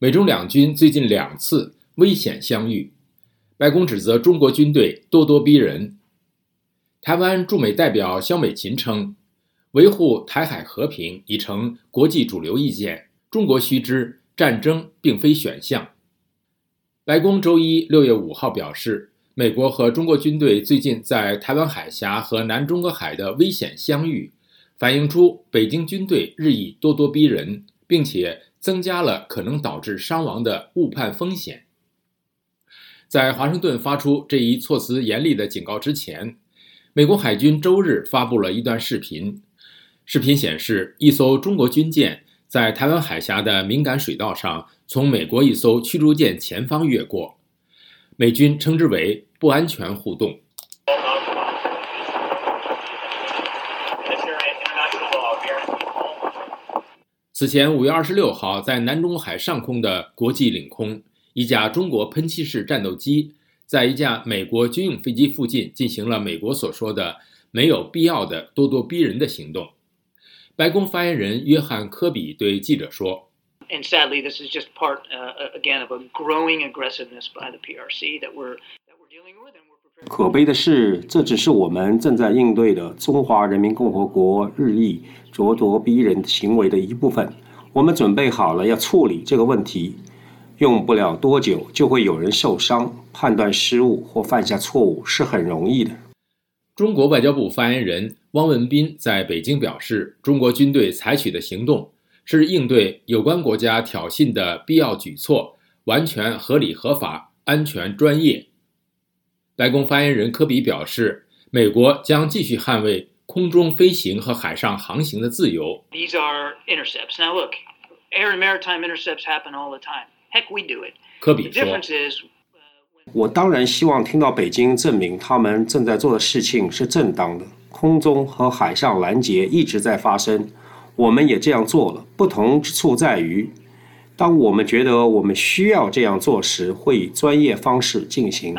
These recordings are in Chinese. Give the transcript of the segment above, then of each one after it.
美中两军最近两次危险相遇，白宫指责中国军队咄咄逼人。台湾驻美代表肖美琴称，维护台海和平已成国际主流意见，中国须知战争并非选项。白宫周一六月五号表示，美国和中国军队最近在台湾海峡和南中国海的危险相遇。反映出北京军队日益咄咄逼人，并且增加了可能导致伤亡的误判风险。在华盛顿发出这一措辞严厉的警告之前，美国海军周日发布了一段视频。视频显示，一艘中国军舰在台湾海峡的敏感水道上，从美国一艘驱逐舰前方越过，美军称之为“不安全互动”。此前，五月二十六号，在南中国海上空的国际领空，一架中国喷气式战斗机在一架美国军用飞机附近进行了美国所说的没有必要的咄咄逼人的行动。白宫发言人约翰·科比对记者说：“And sadly, this is just part again of a growing aggressiveness by the PRC that we're that we're dealing with.” 可悲的是，这只是我们正在应对的中华人民共和国日益咄咄逼人行为的一部分。我们准备好了要处理这个问题，用不了多久就会有人受伤。判断失误或犯下错误是很容易的。中国外交部发言人汪文斌在北京表示，中国军队采取的行动是应对有关国家挑衅的必要举措，完全合理、合法、安全、专业。白宫发言人科比表示，美国将继续捍卫空中飞行和海上航行的自由。These are intercepts. Now look, air and maritime intercepts happen all the time. Heck, we do it. 科比说：“我当然希望听到北京证明他们正在做的事情是正当的。空中和海上拦截一直在发生，我们也这样做了。不同之处在于。”当我们觉得我们需要这样做时，会以专业方式进行。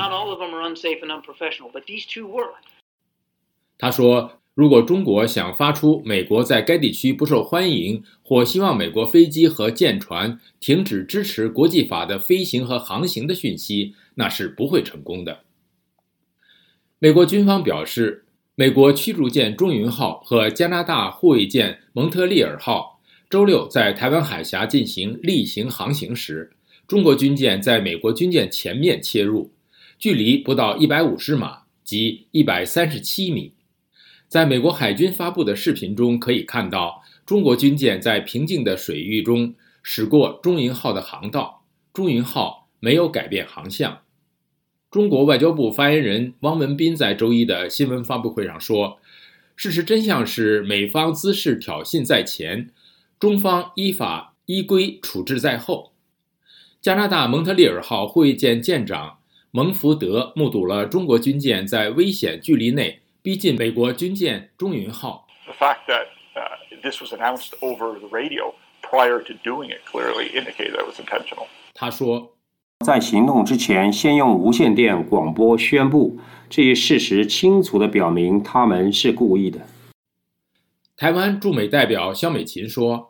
他说：“如果中国想发出美国在该地区不受欢迎，或希望美国飞机和舰船停止支持国际法的飞行和航行的讯息，那是不会成功的。”美国军方表示，美国驱逐舰“中云号”和加拿大护卫舰“蒙特利尔号”。周六在台湾海峡进行例行航行时，中国军舰在美国军舰前面切入，距离不到一百五十码，即一百三十七米。在美国海军发布的视频中可以看到，中国军舰在平静的水域中驶过“中云号”的航道，“中云号”没有改变航向。中国外交部发言人汪文斌在周一的新闻发布会上说：“事实真相是，美方滋事挑衅在前。”中方依法依规处置在后。加拿大蒙特利尔号护卫舰舰长蒙福德目睹了中国军舰在危险距离内逼近美国军舰“中云号”。The fact that this was announced over the radio prior to doing it clearly indicated that it was intentional. 他说，在行动之前，先用无线电广播宣布，这一事实清楚地表明他们是故意的。台湾驻美代表肖美琴说：“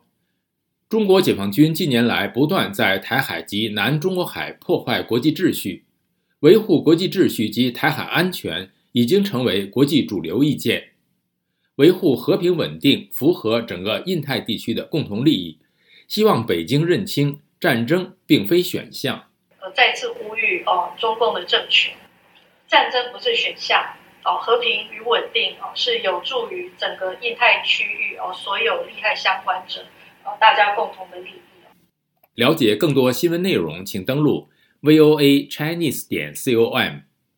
中国解放军近年来不断在台海及南中国海破坏国际秩序，维护国际秩序及台海安全已经成为国际主流意见。维护和平稳定符合整个印太地区的共同利益。希望北京认清战争并非选项。”呃，再次呼吁哦，中共的政权，战争不是选项。哦，和平与稳定哦，是有助于整个印太区域哦，所有利害相关者，大家共同的利益。了解更多新闻内容，请登录 voa chinese 点 com。